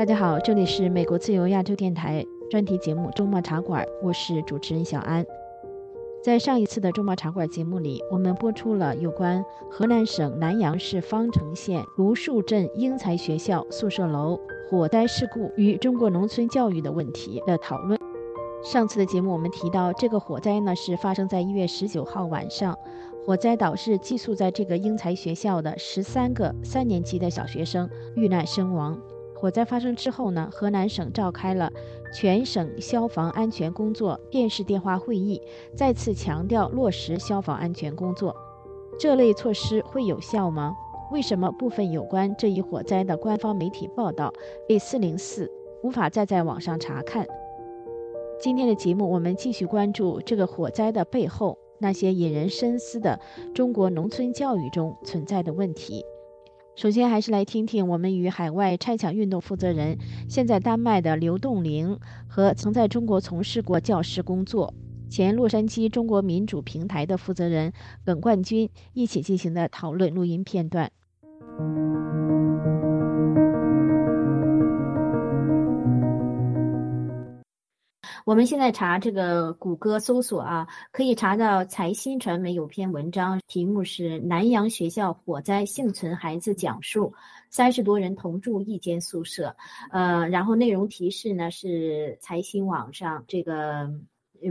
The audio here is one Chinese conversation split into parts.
大家好，这里是美国自由亚洲电台专题节目《周末茶馆》，我是主持人小安。在上一次的周末茶馆节目里，我们播出了有关河南省南阳市方城县卢树镇英才学校宿舍楼火灾事故与中国农村教育的问题的讨论。上次的节目我们提到，这个火灾呢是发生在一月十九号晚上，火灾导致寄宿在这个英才学校的十三个三年级的小学生遇难身亡。火灾发生之后呢，河南省召开了全省消防安全工作电视电话会议，再次强调落实消防安全工作。这类措施会有效吗？为什么部分有关这一火灾的官方媒体报道被四零四无法再在网上查看？今天的节目，我们继续关注这个火灾的背后那些引人深思的中国农村教育中存在的问题。首先，还是来听听我们与海外拆墙运动负责人、现在丹麦的刘栋玲和曾在中国从事过教师工作、前洛杉矶中国民主平台的负责人耿冠军一起进行的讨论录音片段。我们现在查这个谷歌搜索啊，可以查到财新传媒有篇文章，题目是《南阳学校火灾幸存孩子讲述》，三十多人同住一间宿舍，呃，然后内容提示呢是财新网上这个。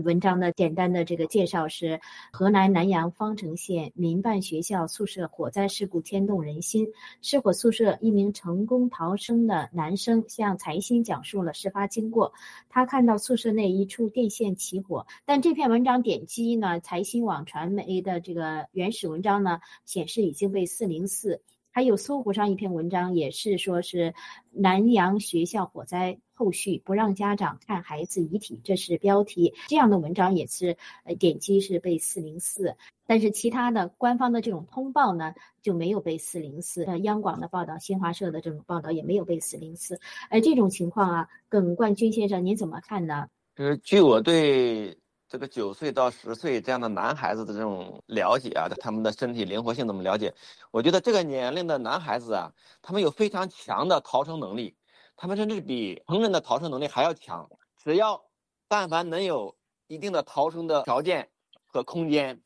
文章的简单的这个介绍是：河南南阳方城县民办学校宿舍火灾事故牵动人心。失火宿舍一名成功逃生的男生向财新讲述了事发经过。他看到宿舍内一处电线起火，但这篇文章点击呢，财新网传媒的这个原始文章呢，显示已经被四零四。还有搜狐上一篇文章也是说是南阳学校火灾后续不让家长看孩子遗体，这是标题。这样的文章也是呃点击是被四零四，但是其他的官方的这种通报呢就没有被四零四。呃，央广的报道、新华社的这种报道也没有被四零四。而这种情况啊，耿冠军先生您怎么看呢？呃据我对。这个九岁到十岁这样的男孩子的这种了解啊，他们的身体灵活性怎么了解？我觉得这个年龄的男孩子啊，他们有非常强的逃生能力，他们甚至比成人的逃生能力还要强。只要但凡能有一定的逃生的条件和空间，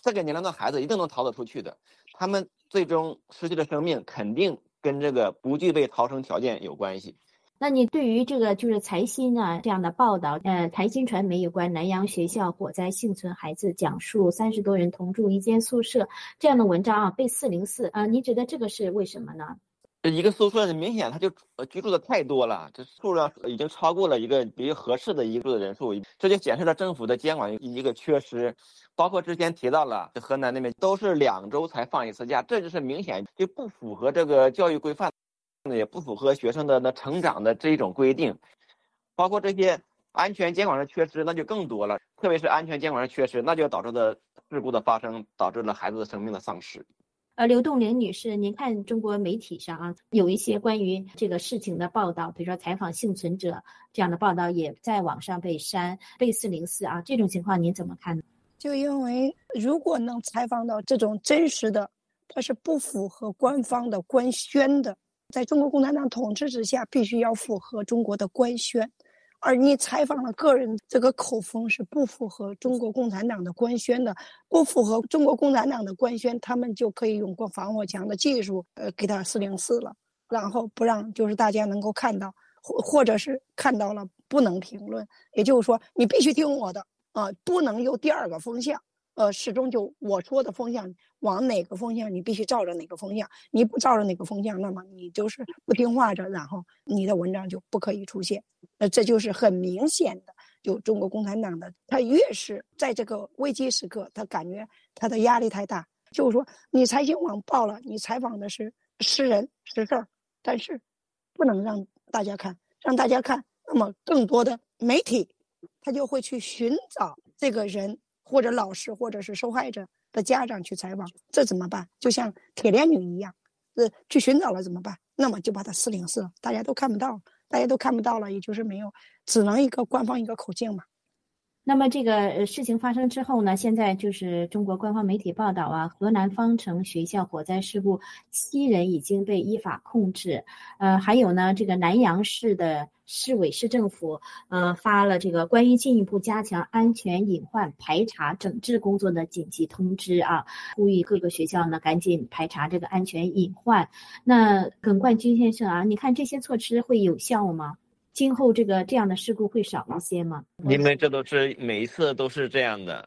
这个年龄的孩子一定能逃得出去的。他们最终失去的生命，肯定跟这个不具备逃生条件有关系。那你对于这个就是财新啊这样的报道，呃，财新传媒有关南阳学校火灾幸存孩子讲述三十多人同住一间宿舍这样的文章啊，被四零四啊，你觉得这个是为什么呢？一个宿舍明显他就居住的太多了，这数量已经超过了一个比较合适的一个住的人数，这就显示了政府的监管一个缺失。包括之前提到了，河南那边都是两周才放一次假，这就是明显就不符合这个教育规范。也不符合学生的那成长的这一种规定，包括这些安全监管的缺失，那就更多了。特别是安全监管的缺失，那就导致的事故的发生，导致了孩子的生命的丧失。呃，刘栋玲女士，您看中国媒体上啊，有一些关于这个事情的报道，比如说采访幸存者这样的报道，也在网上被删，被四零四啊，这种情况您怎么看呢？就因为如果能采访到这种真实的，它是不符合官方的官宣的。在中国共产党统治之下，必须要符合中国的官宣，而你采访了个人，这个口风是不符合中国共产党的官宣的，不符合中国共产党的官宣，他们就可以用过防火墙的技术，呃，给他四零四了，然后不让就是大家能够看到，或或者是看到了不能评论，也就是说你必须听我的啊，不能有第二个风向。呃，始终就我说的风向往哪个风向，你必须照着哪个风向。你不照着哪个风向，那么你就是不听话着，然后你的文章就不可以出现。那这就是很明显的，就中国共产党的，他越是在这个危机时刻，他感觉他的压力太大，就是说你财新网报了，你采访的是实人实事儿，但是不能让大家看，让大家看，那么更多的媒体他就会去寻找这个人。或者老师，或者是受害者的家长去采访，这怎么办？就像铁链女一样，呃，去寻找了怎么办？那么就把它四零四，大家都看不到，大家都看不到了，也就是没有，只能一个官方一个口径嘛。那么这个事情发生之后呢，现在就是中国官方媒体报道啊，河南方城学校火灾事故，七人已经被依法控制。呃，还有呢，这个南阳市的市委市政府呃发了这个关于进一步加强安全隐患排查整治工作的紧急通知啊，呼吁各个学校呢赶紧排查这个安全隐患。那耿冠军先生啊，你看这些措施会有效吗？今后这个这样的事故会少一些吗？因为这都是每一次都是这样的，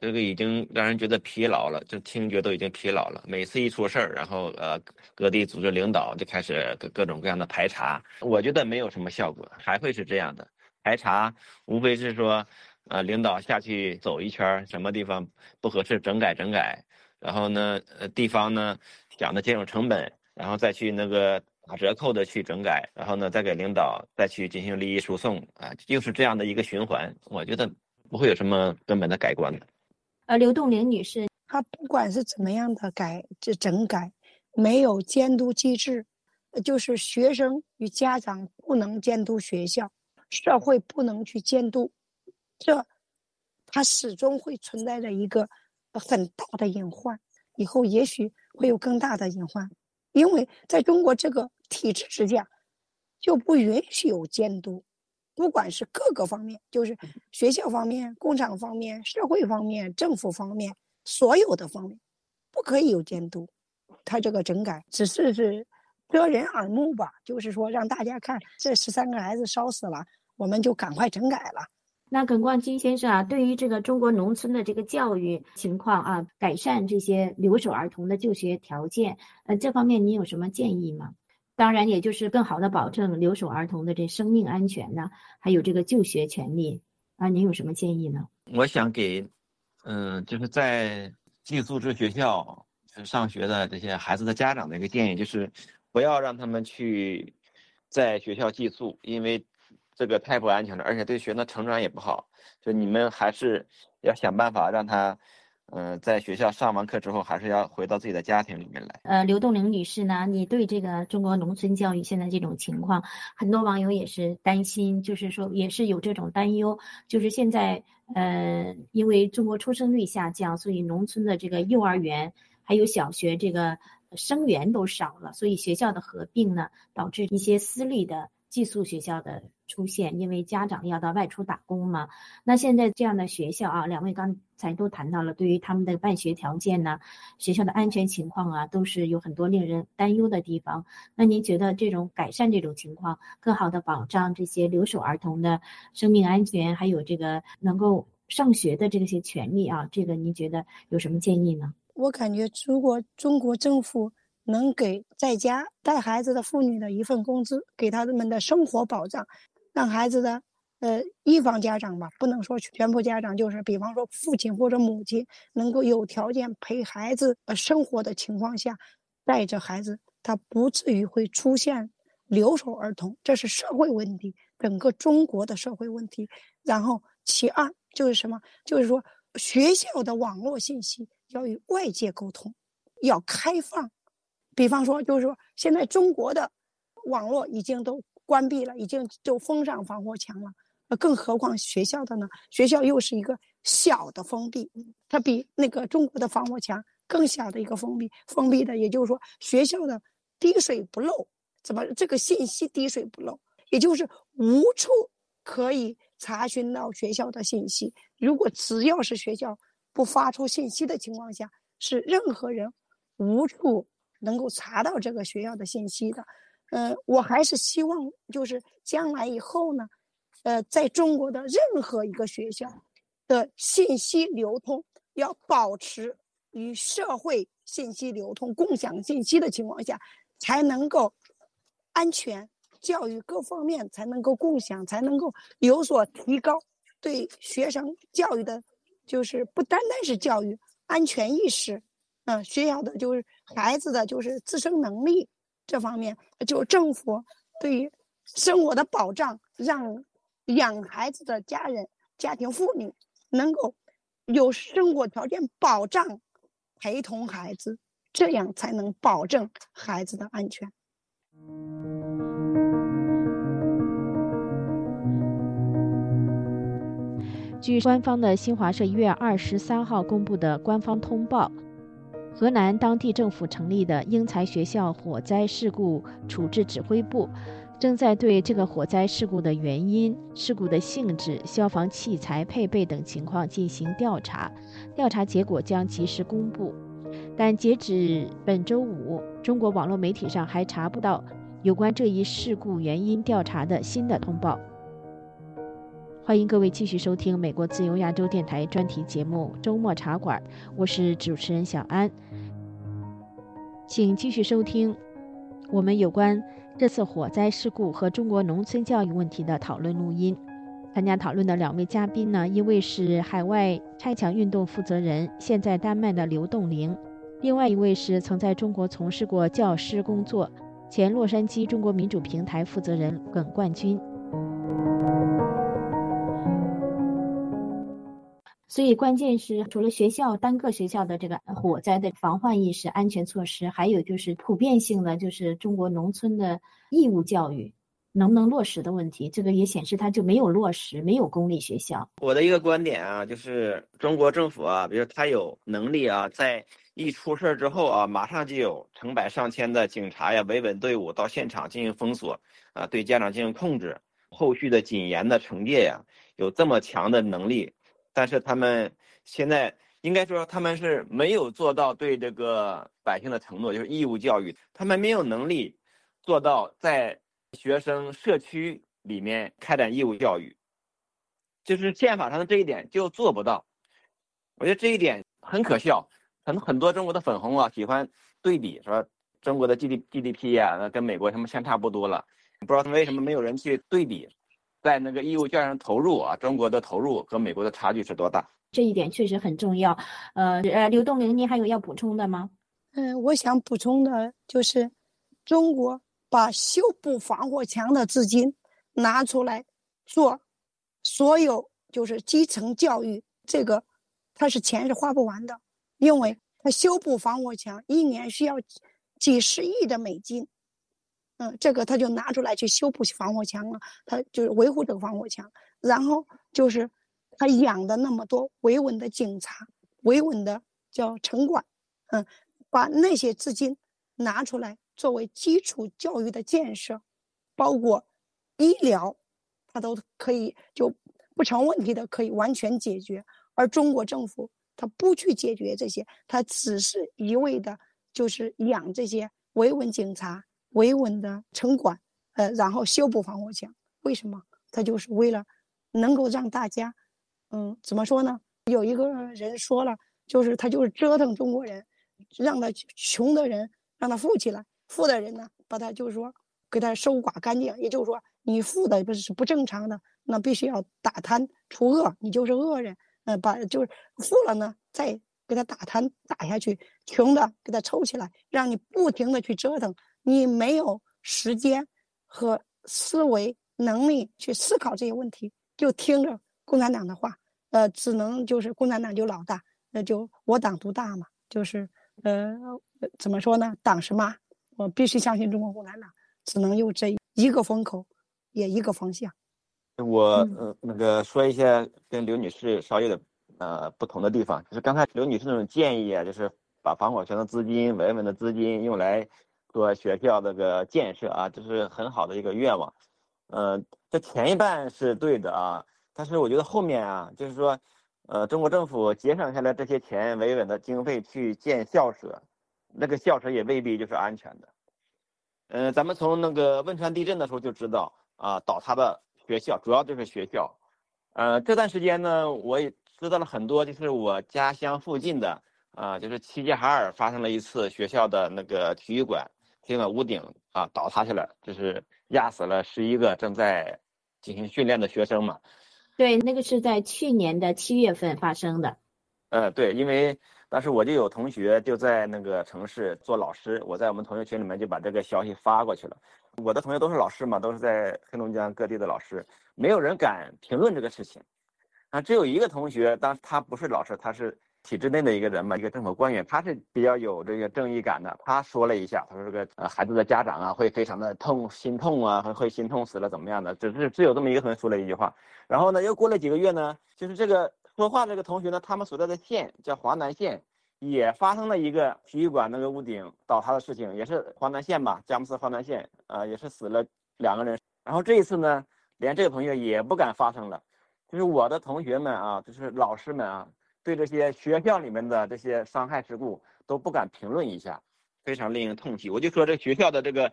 这个已经让人觉得疲劳了，就听觉都已经疲劳了。每次一出事儿，然后呃各地组织领导就开始各各种各样的排查，我觉得没有什么效果，还会是这样的排查，无非是说，呃领导下去走一圈，什么地方不合适整改整改，然后呢呃地方呢想着节省成本，然后再去那个。打折扣的去整改，然后呢，再给领导再去进行利益输送啊，就是这样的一个循环。我觉得不会有什么根本的改观的。呃，刘栋林女士，她不管是怎么样的改这整改，没有监督机制，就是学生与家长不能监督学校，社会不能去监督，这它始终会存在着一个很大的隐患，以后也许会有更大的隐患，因为在中国这个。体制之下，就不允许有监督，不管是各个方面，就是学校方面、工厂方面、社会方面、政府方面，所有的方面，不可以有监督。他这个整改只是是遮人耳目吧，就是说让大家看这十三个孩子烧死了，我们就赶快整改了。那耿冠金先生啊，对于这个中国农村的这个教育情况啊，改善这些留守儿童的就学条件，呃，这方面你有什么建议吗？当然，也就是更好的保证留守儿童的这生命安全呢，还有这个就学权利啊，您有什么建议呢？我想给，嗯，就是在寄宿制学校上学的这些孩子的家长的一个建议，就是不要让他们去在学校寄宿，因为这个太不安全了，而且对学生的成长也不好。就你们还是要想办法让他。呃，在学校上完课之后，还是要回到自己的家庭里面来。呃，刘栋玲女士呢，你对这个中国农村教育现在这种情况，很多网友也是担心，就是说也是有这种担忧，就是现在呃，因为中国出生率下降，所以农村的这个幼儿园还有小学这个生源都少了，所以学校的合并呢，导致一些私立的寄宿学校的。出现，因为家长要到外出打工嘛。那现在这样的学校啊，两位刚才都谈到了，对于他们的办学条件呢，学校的安全情况啊，都是有很多令人担忧的地方。那您觉得这种改善这种情况，更好的保障这些留守儿童的生命安全，还有这个能够上学的这些权利啊，这个您觉得有什么建议呢？我感觉，如果中国政府。能给在家带孩子的妇女的一份工资，给他们的生活保障，让孩子的呃一方家长吧，不能说全部家长，就是比方说父亲或者母亲能够有条件陪孩子呃生活的情况下，带着孩子，他不至于会出现留守儿童，这是社会问题，整个中国的社会问题。然后其二就是什么？就是说学校的网络信息要与外界沟通，要开放。比方说，就是说，现在中国的网络已经都关闭了，已经就封上防火墙了。呃，更何况学校的呢？学校又是一个小的封闭，它比那个中国的防火墙更小的一个封闭。封闭的，也就是说，学校的滴水不漏，怎么这个信息滴水不漏？也就是无处可以查询到学校的信息。如果只要是学校不发出信息的情况下，是任何人无处。能够查到这个学校的信息的，呃，我还是希望就是将来以后呢，呃，在中国的任何一个学校的信息流通要保持与社会信息流通、共享信息的情况下，才能够安全，教育各方面才能够共享，才能够有所提高，对学生教育的，就是不单单是教育安全意识。嗯，需要的就是孩子的就是自身能力这方面，就政府对于生活的保障，让养孩子的家人、家庭妇女能够有生活条件保障，陪同孩子，这样才能保证孩子的安全。据官方的新华社一月二十三号公布的官方通报，河南当地政府成立的英才学校火灾事故处置指挥部，正在对这个火灾事故的原因、事故的性质、消防器材配备等情况进行调查，调查结果将及时公布。但截止本周五，中国网络媒体上还查不到有关这一事故原因调查的新的通报。欢迎各位继续收听美国自由亚洲电台专题节目《周末茶馆》，我是主持人小安。请继续收听我们有关这次火灾事故和中国农村教育问题的讨论录音。参加讨论的两位嘉宾呢，一位是海外拆墙运动负责人，现在丹麦的刘栋玲；另外一位是曾在中国从事过教师工作，前洛杉矶中国民主平台负责人耿冠军。所以，关键是除了学校单个学校的这个火灾的防患意识、安全措施，还有就是普遍性的，就是中国农村的义务教育能不能落实的问题。这个也显示它就没有落实，没有公立学校。我的一个观点啊，就是中国政府啊，比如他有能力啊，在一出事儿之后啊，马上就有成百上千的警察呀、维稳队伍到现场进行封锁啊，对家长进行控制，后续的谨严的惩戒呀，有这么强的能力。但是他们现在应该说，他们是没有做到对这个百姓的承诺，就是义务教育。他们没有能力做到在学生社区里面开展义务教育，就是宪法上的这一点就做不到。我觉得这一点很可笑。可能很多中国的粉红啊喜欢对比，说中国的 G D G D P 呀，那跟美国他们相差不多了。不知道他为什么没有人去对比。在那个义务教育上投入啊，中国的投入和美国的差距是多大？这一点确实很重要。呃呃，刘东玲，您还有要补充的吗？嗯，我想补充的就是，中国把修补防火墙的资金拿出来做所有就是基层教育，这个它是钱是花不完的，因为它修补防火墙一年需要几十亿的美金。嗯，这个他就拿出来去修补防火墙了，他就是维护这个防火墙，然后就是他养的那么多维稳的警察、维稳的叫城管，嗯，把那些资金拿出来作为基础教育的建设，包括医疗，他都可以就不成问题的可以完全解决，而中国政府他不去解决这些，他只是一味的就是养这些维稳警察。维稳的城管，呃，然后修补防火墙，为什么？他就是为了能够让大家，嗯，怎么说呢？有一个人说了，就是他就是折腾中国人，让他穷的人让他富起来，富的人呢，把他就是说给他收刮干净。也就是说，你富的不是不正常的，那必须要打贪除恶，你就是恶人。嗯，把就是富了呢，再给他打贪打下去，穷的给他抽起来，让你不停的去折腾。你没有时间和思维能力去思考这些问题，就听着共产党的话，呃，只能就是共产党就老大，那就我党独大嘛，就是呃，怎么说呢？党是妈，我必须相信中国共产党，只能用这一个风口，也一个方向。我呃那个说一些跟刘女士稍有点呃不同的地方，就是刚才刘女士那种建议啊，就是把防火墙的资金、维稳的资金用来。做学校这个建设啊，这是很好的一个愿望。呃，这前一半是对的啊，但是我觉得后面啊，就是说，呃，中国政府节省下来这些钱、维稳的经费去建校舍，那个校舍也未必就是安全的。嗯，咱们从那个汶川地震的时候就知道啊，倒塌的学校主要就是学校。呃，这段时间呢，我也知道了很多，就是我家乡附近的啊，就是齐齐哈尔发生了一次学校的那个体育馆。听了屋顶啊倒塌下来，就是压死了十一个正在进行训练的学生嘛。对，那个是在去年的七月份发生的。呃，对，因为当时我就有同学就在那个城市做老师，我在我们同学群里面就把这个消息发过去了。我的同学都是老师嘛，都是在黑龙江各地的老师，没有人敢评论这个事情。啊，只有一个同学，当他不是老师，他是体制内的一个人嘛，一个政府官员，他是比较有这个正义感的。他说了一下，他说这个呃孩子的家长啊会非常的痛心痛啊，会会心痛死了怎么样的？只是只有这么一个同学说了一句话。然后呢，又过了几个月呢，就是这个说话这个同学呢，他们所在的县叫华南县，也发生了一个体育馆那个屋顶倒塌的事情，也是华南县吧，佳木斯华南县啊，也是死了两个人。然后这一次呢，连这个同学也不敢发声了，就是我的同学们啊，就是老师们啊。对这些学校里面的这些伤害事故都不敢评论一下，非常令人痛惜。我就说这学校的这个，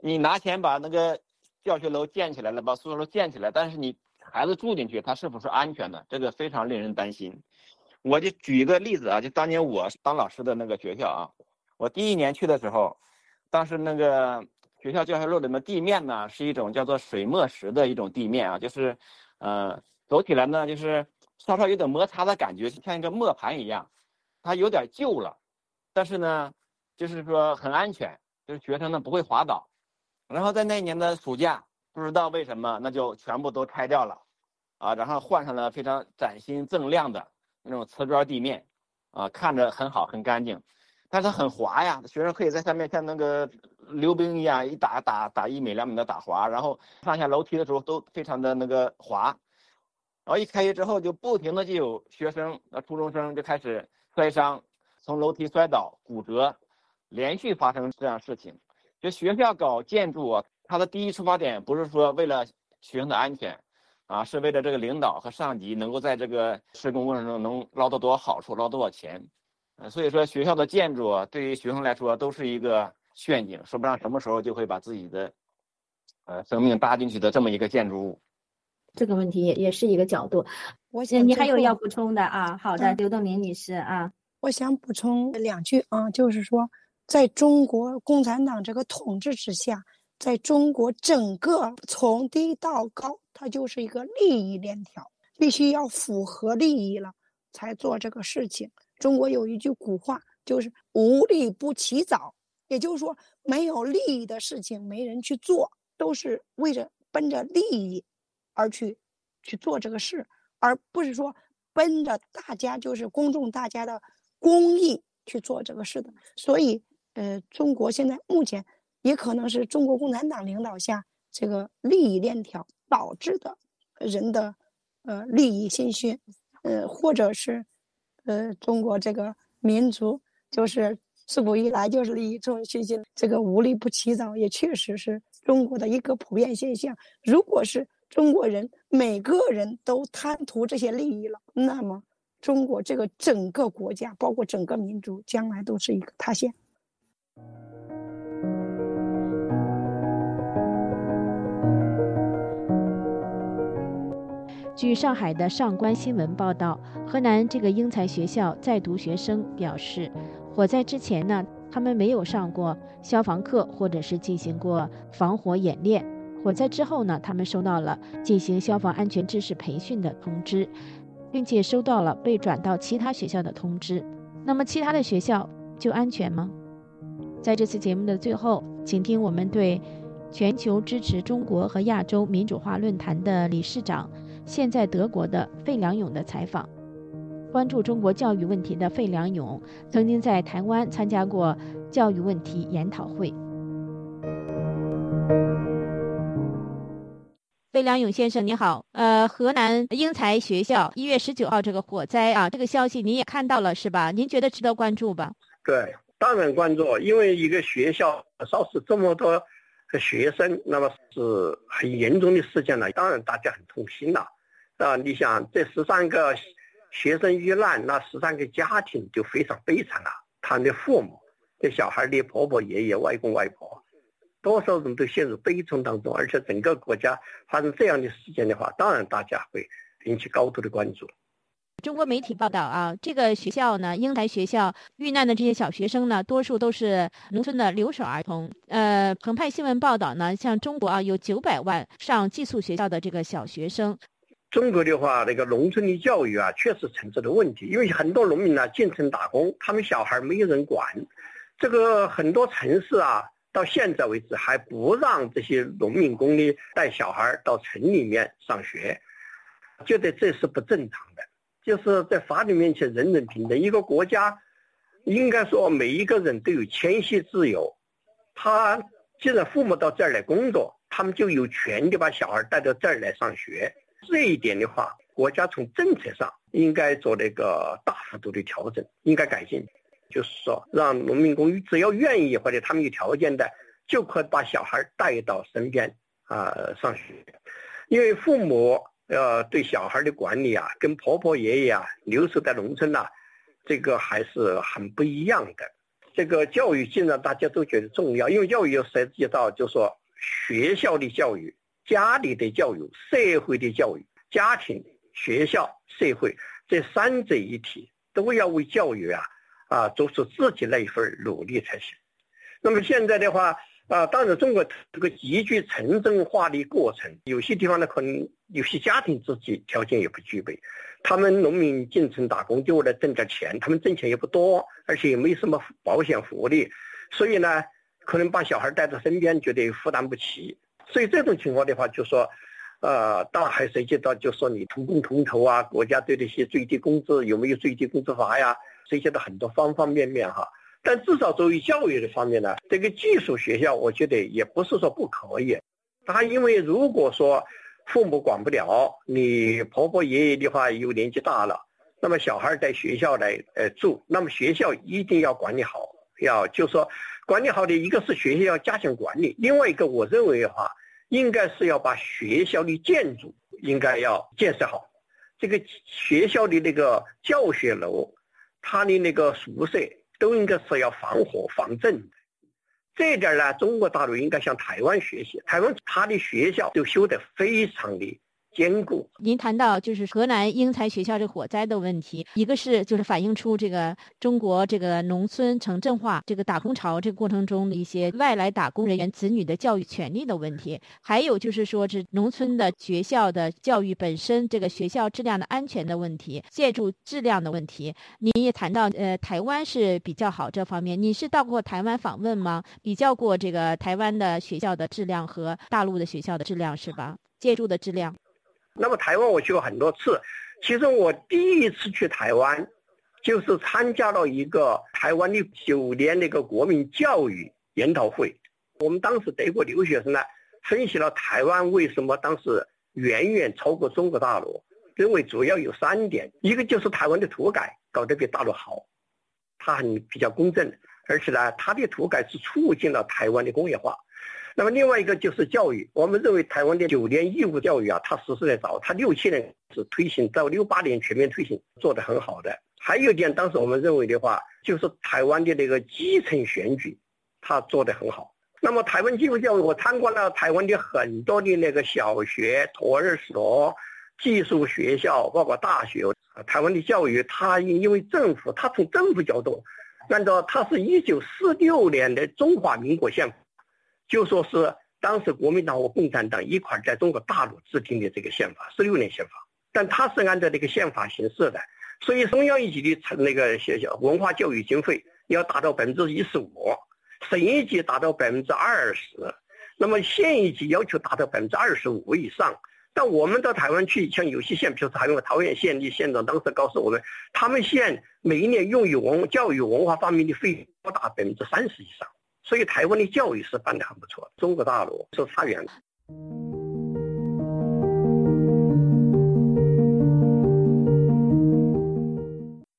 你拿钱把那个教学楼建起来了，把宿舍楼建起来，但是你孩子住进去，他是否是安全的？这个非常令人担心。我就举一个例子啊，就当年我当老师的那个学校啊，我第一年去的时候，当时那个学校教学楼里面地面呢是一种叫做水墨石的一种地面啊，就是，呃，走起来呢就是。稍稍有点摩擦的感觉，就像一个磨盘一样，它有点旧了，但是呢，就是说很安全，就是学生呢不会滑倒。然后在那年的暑假，不知道为什么，那就全部都拆掉了，啊，然后换上了非常崭新锃亮的那种瓷砖地面，啊，看着很好很干净，但是很滑呀，学生可以在上面像那个溜冰一样，一打打打一米两米的打滑，然后上下楼梯的时候都非常的那个滑。然后一开学之后，就不停的就有学生，那，初中生就开始摔伤，从楼梯摔倒骨折，连续发生这样事情。就学校搞建筑啊，它的第一出发点不是说为了学生的安全，啊，是为了这个领导和上级能够在这个施工过程中能捞到多少好处，捞多少钱。呃，所以说学校的建筑啊，对于学生来说都是一个陷阱，说不上什么时候就会把自己的，呃，生命搭进去的这么一个建筑物。这个问题也也是一个角度，我想你还有要补充的啊？好的，刘栋明女士啊，我想补充两句啊，就是说，在中国共产党这个统治之下，在中国整个从低到高，它就是一个利益链条，必须要符合利益了才做这个事情。中国有一句古话，就是“无利不起早”，也就是说，没有利益的事情没人去做，都是为着奔着利益。而去去做这个事，而不是说奔着大家就是公众大家的公益去做这个事的。所以，呃，中国现在目前也可能是中国共产党领导下这个利益链条导致的人的呃利益心虚，呃，或者是呃中国这个民族就是自古以来就是利益重心心，这个无利不起早，也确实是中国的一个普遍现象。如果是中国人每个人都贪图这些利益了，那么中国这个整个国家，包括整个民族，将来都是一个塌陷。据上海的上官新闻报道，河南这个英才学校在读学生表示，火灾之前呢，他们没有上过消防课，或者是进行过防火演练。火灾之后呢，他们收到了进行消防安全知识培训的通知，并且收到了被转到其他学校的通知。那么，其他的学校就安全吗？在这次节目的最后，请听我们对全球支持中国和亚洲民主化论坛的理事长、现在德国的费良勇的采访。关注中国教育问题的费良勇曾经在台湾参加过教育问题研讨会。费良勇先生，你好。呃，河南英才学校一月十九号这个火灾啊，这个消息您也看到了是吧？您觉得值得关注吧？对，当然关注，因为一个学校烧死这么多学生，那么是很严重的事件了。当然大家很痛心了，啊，你想这十三个学生遇难，那十三个家庭就非常悲惨了。他的父母、这小孩的婆婆、爷爷、外公外婆。多少人都陷入悲痛当中，而且整个国家发生这样的事件的话，当然大家会引起高度的关注。中国媒体报道啊，这个学校呢，英才学校遇难的这些小学生呢，多数都是农村的留守儿童。呃，澎湃新闻报道呢，像中国啊，有九百万上寄宿学校的这个小学生。中国的话，那个农村的教育啊，确实存在的问题，因为很多农民呢进城打工，他们小孩没有人管。这个很多城市啊。到现在为止还不让这些农民工呢带小孩到城里面上学，觉得这是不正常的。就是在法律面前人人平等。一个国家应该说每一个人都有迁徙自由。他既然父母到这儿来工作，他们就有权利把小孩带到这儿来上学。这一点的话，国家从政策上应该做那个大幅度的调整，应该改进。就是说，让农民工只要愿意或者他们有条件的，就可以把小孩带到身边啊上学。因为父母呃对小孩的管理啊，跟婆婆爷爷啊留守在农村呐，这个还是很不一样的。这个教育既然大家都觉得重要，因为教育又涉及到，就说学校的教育、家里的教育、社会的教育、家庭、学校、社会这三者一体，都要为教育啊啊做出自己那一份努力才行。那么现在的话。啊，当然，中国这个急剧城镇化的过程，有些地方呢，可能有些家庭自己条件也不具备，他们农民进城打工就为了挣点钱，他们挣钱也不多，而且也没什么保险福利，所以呢，可能把小孩带在身边，觉得负担不起。所以这种情况的话，就说，呃，当然还涉及到，就说你同工同酬啊，国家对这些最低工资有没有最低工资法呀，涉及到很多方方面面哈。但至少作为教育的方面呢，这个寄宿学校，我觉得也不是说不可以。他因为如果说父母管不了，你婆婆爷爷的话又年纪大了，那么小孩在学校来呃住，那么学校一定要管理好，要就说管理好的一个是学校要加强管理，另外一个我认为的话，应该是要把学校的建筑应该要建设好，这个学校的那个教学楼，他的那个宿舍。都应该是要防火防震，这点呢，中国大陆应该向台湾学习。台湾它的学校都修得非常的。坚固。您谈到就是河南英才学校这火灾的问题，一个是就是反映出这个中国这个农村城镇化这个打工潮这个过程中的一些外来打工人员子女的教育权利的问题，还有就是说是农村的学校的教育本身这个学校质量的安全的问题，建筑质量的问题。您也谈到呃台湾是比较好这方面，你是到过台湾访问吗？比较过这个台湾的学校的质量和大陆的学校的质量是吧？建筑的质量。那么台湾我去过很多次，其实我第一次去台湾，就是参加了一个台湾的九年那个国民教育研讨会。我们当时德国留学生呢，分析了台湾为什么当时远远超过中国大陆，认为主要有三点，一个就是台湾的土改搞得比大陆好，它很比较公正，而且呢，它的土改是促进了台湾的工业化。那么另外一个就是教育，我们认为台湾的九年义务教育啊，它实施的早，它六七年是推行，到六八年全面推行，做得很好的。还有一点，当时我们认为的话，就是台湾的那个基层选举，它做得很好。那么台湾基础教育，我参观了台湾的很多的那个小学、托儿所、技术学校，包括大学。台湾的教育，它因为政府，它从政府角度，按照它是一九四六年的中华民国宪法。就说是当时国民党和共产党一块在中国大陆制定的这个宪法，十六年宪法，但它是按照这个宪法行事的，所以中央一级的成那个学校文化教育经费要达到百分之一十五，省一级达到百分之二十，那么县一级要求达到百分之二十五以上。但我们到台湾去，像有些县，比如台湾桃园县的县长当时告诉我们，他们县每一年用于文教育文化方面的费用高达百分之三十以上。所以台湾的教育是办得很不错，中国大陆是差远了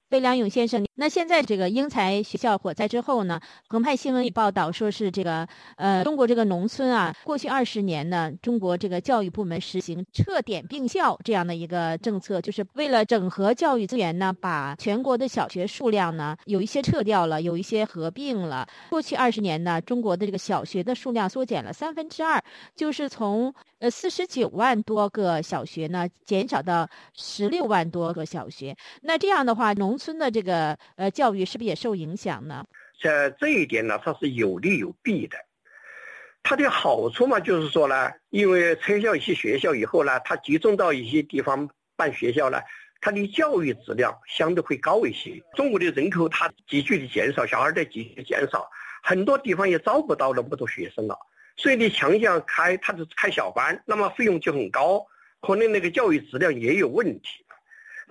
魏良勇先生，那现在这个英才学校火灾之后呢？澎湃新闻也报道说是这个呃，中国这个农村啊，过去二十年呢，中国这个教育部门实行撤点并校这样的一个政策，就是为了整合教育资源呢，把全国的小学数量呢有一些撤掉了，有一些合并了。过去二十年呢，中国的这个小学的数量缩减了三分之二，就是从呃四十九万多个小学呢减少到十六万多个小学。那这样的话，农村的这个呃教育是不是也受影响呢？在这一点呢，它是有利有弊的。它的好处嘛，就是说呢，因为撤销一些学校以后呢，它集中到一些地方办学校呢，它的教育质量相对会高一些。中国的人口它急剧的减少，小孩在急剧减少，很多地方也招不到那么多学生了，所以你强项开，它是开小班，那么费用就很高，可能那个教育质量也有问题。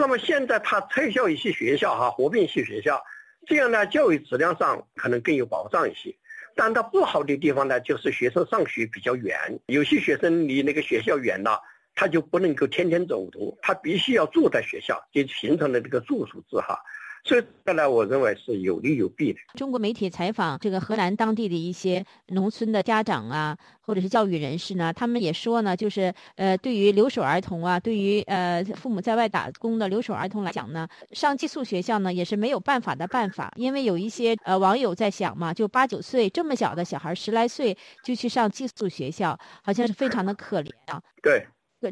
那么现在他撤销一些学校哈，合并一些学校，这样呢，教育质量上可能更有保障一些。但它不好的地方呢，就是学生上学比较远，有些学生离那个学校远了，他就不能够天天走读，他必须要住在学校，就形成了这个住宿制哈。所以，看来我认为是有利有弊的。中国媒体采访这个河南当地的一些农村的家长啊，或者是教育人士呢，他们也说呢，就是呃，对于留守儿童啊，对于呃父母在外打工的留守儿童来讲呢，上寄宿学校呢也是没有办法的办法，因为有一些呃网友在想嘛，就八九岁这么小的小孩，十来岁就去上寄宿学校，好像是非常的可怜啊。对，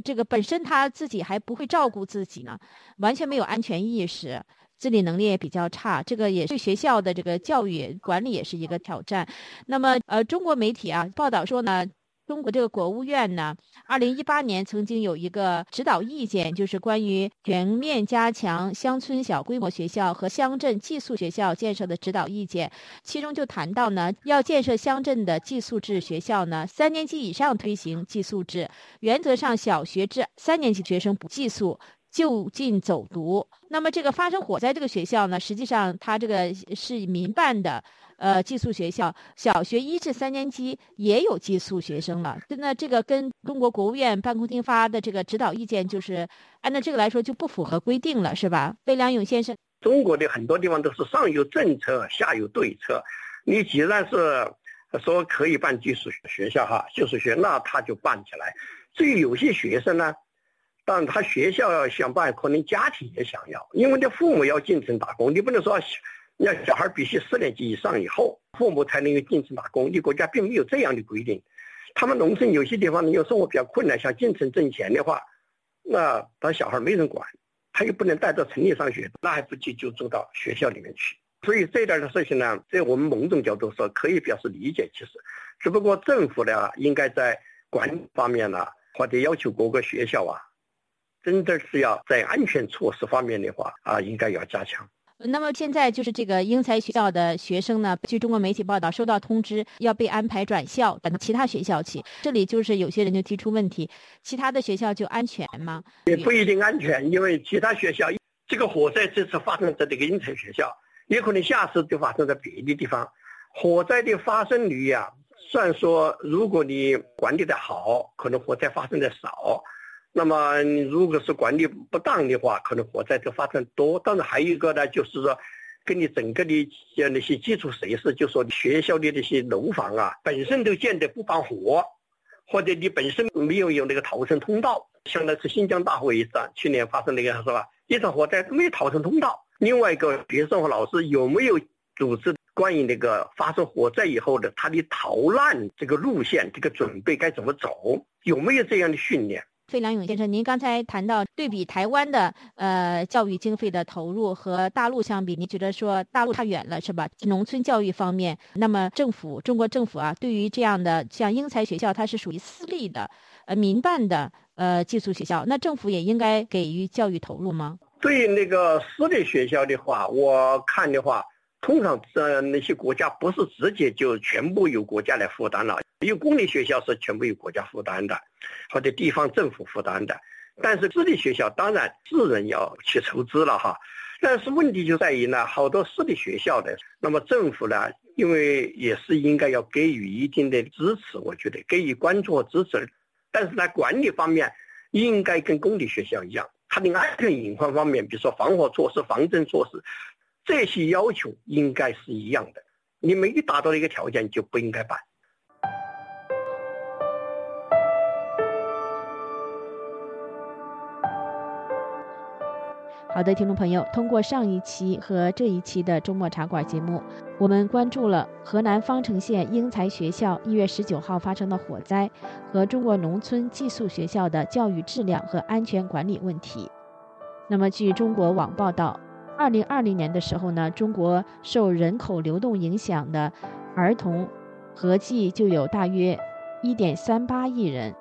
这个本身他自己还不会照顾自己呢，完全没有安全意识。自理能力也比较差，这个也是学校的这个教育管理也是一个挑战。那么，呃，中国媒体啊报道说呢，中国这个国务院呢，二零一八年曾经有一个指导意见，就是关于全面加强乡村小规模学校和乡镇寄宿学校建设的指导意见，其中就谈到呢，要建设乡镇的寄宿制学校呢，三年级以上推行寄宿制，原则上小学至三年级学生不寄宿。就近走读。那么这个发生火灾这个学校呢，实际上它这个是民办的，呃，寄宿学校，小学一至三年级也有寄宿学生了。那这个跟中国国务院办公厅发的这个指导意见，就是按照这个来说就不符合规定了，是吧？魏良勇先生，中国的很多地方都是上有政策，下有对策。你既然是说可以办寄宿学校哈，寄宿学，那他就办起来。至于有些学生呢？但他学校要想办，可能家庭也想要，因为你父母要进城打工，你不能说，要小孩必须四年级以上以后，父母才能够进城打工。你国家并没有这样的规定。他们农村有些地方，你有生活比较困难，想进城挣钱的话，那他小孩没人管，他又不能带到城里上学，那还不如就住到学校里面去。所以这点的事情呢，在我们某种角度说，可以表示理解。其实，只不过政府呢，应该在管理方面呢，或者要求各个学校啊。真的是要在安全措施方面的话啊，应该要加强。那么现在就是这个英才学校的学生呢，据中国媒体报道，收到通知要被安排转校，转到其他学校去。这里就是有些人就提出问题：其他的学校就安全吗？也不一定安全，因为其他学校这个火灾这次发生在这个英才学校，也可能下次就发生在别的地方。火灾的发生率呀，虽然说如果你管理的好，可能火灾发生的少。那么，如果是管理不当的话，可能火灾就发生多。但是还有一个呢，就是说，跟你整个的像那些基础设施，就说学校的那些楼房啊，本身都建的不防火，或者你本身没有有那个逃生通道。像那次新疆大火一次，去年发生那个是吧？一场火灾都没有逃生通道。另外一个，学生和老师有没有组织关于那个发生火灾以后的他的逃难这个路线，这个准备该怎么走？有没有这样的训练？费良勇先生，您刚才谈到对比台湾的呃教育经费的投入和大陆相比，您觉得说大陆差远了是吧？农村教育方面，那么政府中国政府啊，对于这样的像英才学校，它是属于私立的，呃民办的呃寄宿学校，那政府也应该给予教育投入吗？对那个私立学校的话，我看的话。通常呃那些国家不是直接就全部由国家来负担了，因为公立学校是全部由国家负担的，或者地方政府负担的。但是私立学校当然私人要去筹资了哈。但是问题就在于呢，好多私立学校的，那么政府呢，因为也是应该要给予一定的支持，我觉得给予关注和支持。但是在管理方面，应该跟公立学校一样，它的安全隐患方面，比如说防火措施、防震措施。这些要求应该是一样的，你没达到一个条件就不应该办。好的，听众朋友，通过上一期和这一期的周末茶馆节目，我们关注了河南方城县英才学校一月十九号发生的火灾和中国农村寄宿学校的教育质量和安全管理问题。那么，据中国网报道。二零二零年的时候呢，中国受人口流动影响的儿童合计就有大约一点三八亿人，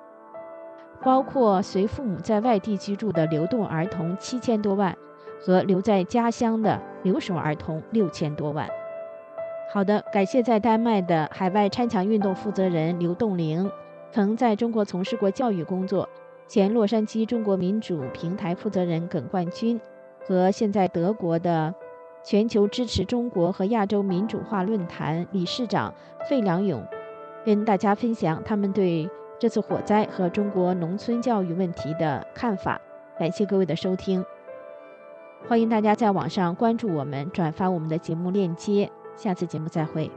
包括随父母在外地居住的流动儿童七千多万，和留在家乡的留守儿童六千多万。好的，感谢在丹麦的海外拆墙运动负责人刘栋玲，曾在中国从事过教育工作，前洛杉矶中国民主平台负责人耿冠军。和现在德国的全球支持中国和亚洲民主化论坛理事长费良勇，跟大家分享他们对这次火灾和中国农村教育问题的看法。感谢各位的收听，欢迎大家在网上关注我们，转发我们的节目链接。下次节目再会。